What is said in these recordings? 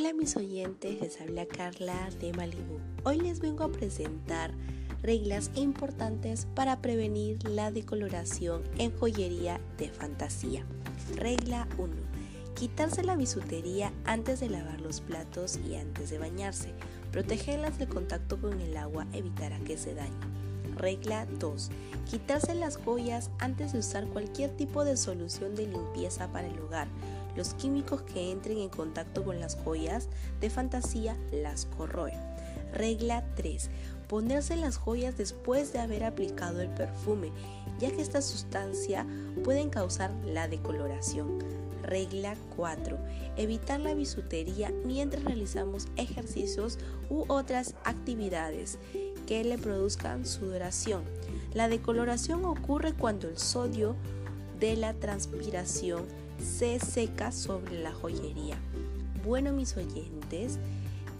mis oyentes, les habla Carla de Malibu. Hoy les vengo a presentar reglas importantes para prevenir la decoloración en joyería de fantasía. Regla 1. Quitarse la bisutería antes de lavar los platos y antes de bañarse. Protegerlas del contacto con el agua evitará que se dañen. Regla 2. Quitarse las joyas antes de usar cualquier tipo de solución de limpieza para el hogar. Los químicos que entren en contacto con las joyas de fantasía las corroen. Regla 3. Ponerse las joyas después de haber aplicado el perfume, ya que esta sustancia puede causar la decoloración. Regla 4. Evitar la bisutería mientras realizamos ejercicios u otras actividades que le produzcan sudoración. La decoloración ocurre cuando el sodio de la transpiración se seca sobre la joyería. Bueno, mis oyentes,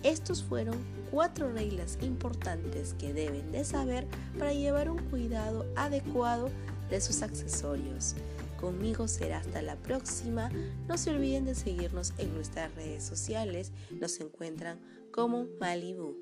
estos fueron cuatro reglas importantes que deben de saber para llevar un cuidado adecuado de sus accesorios. Conmigo será hasta la próxima. No se olviden de seguirnos en nuestras redes sociales. Nos encuentran como Malibu.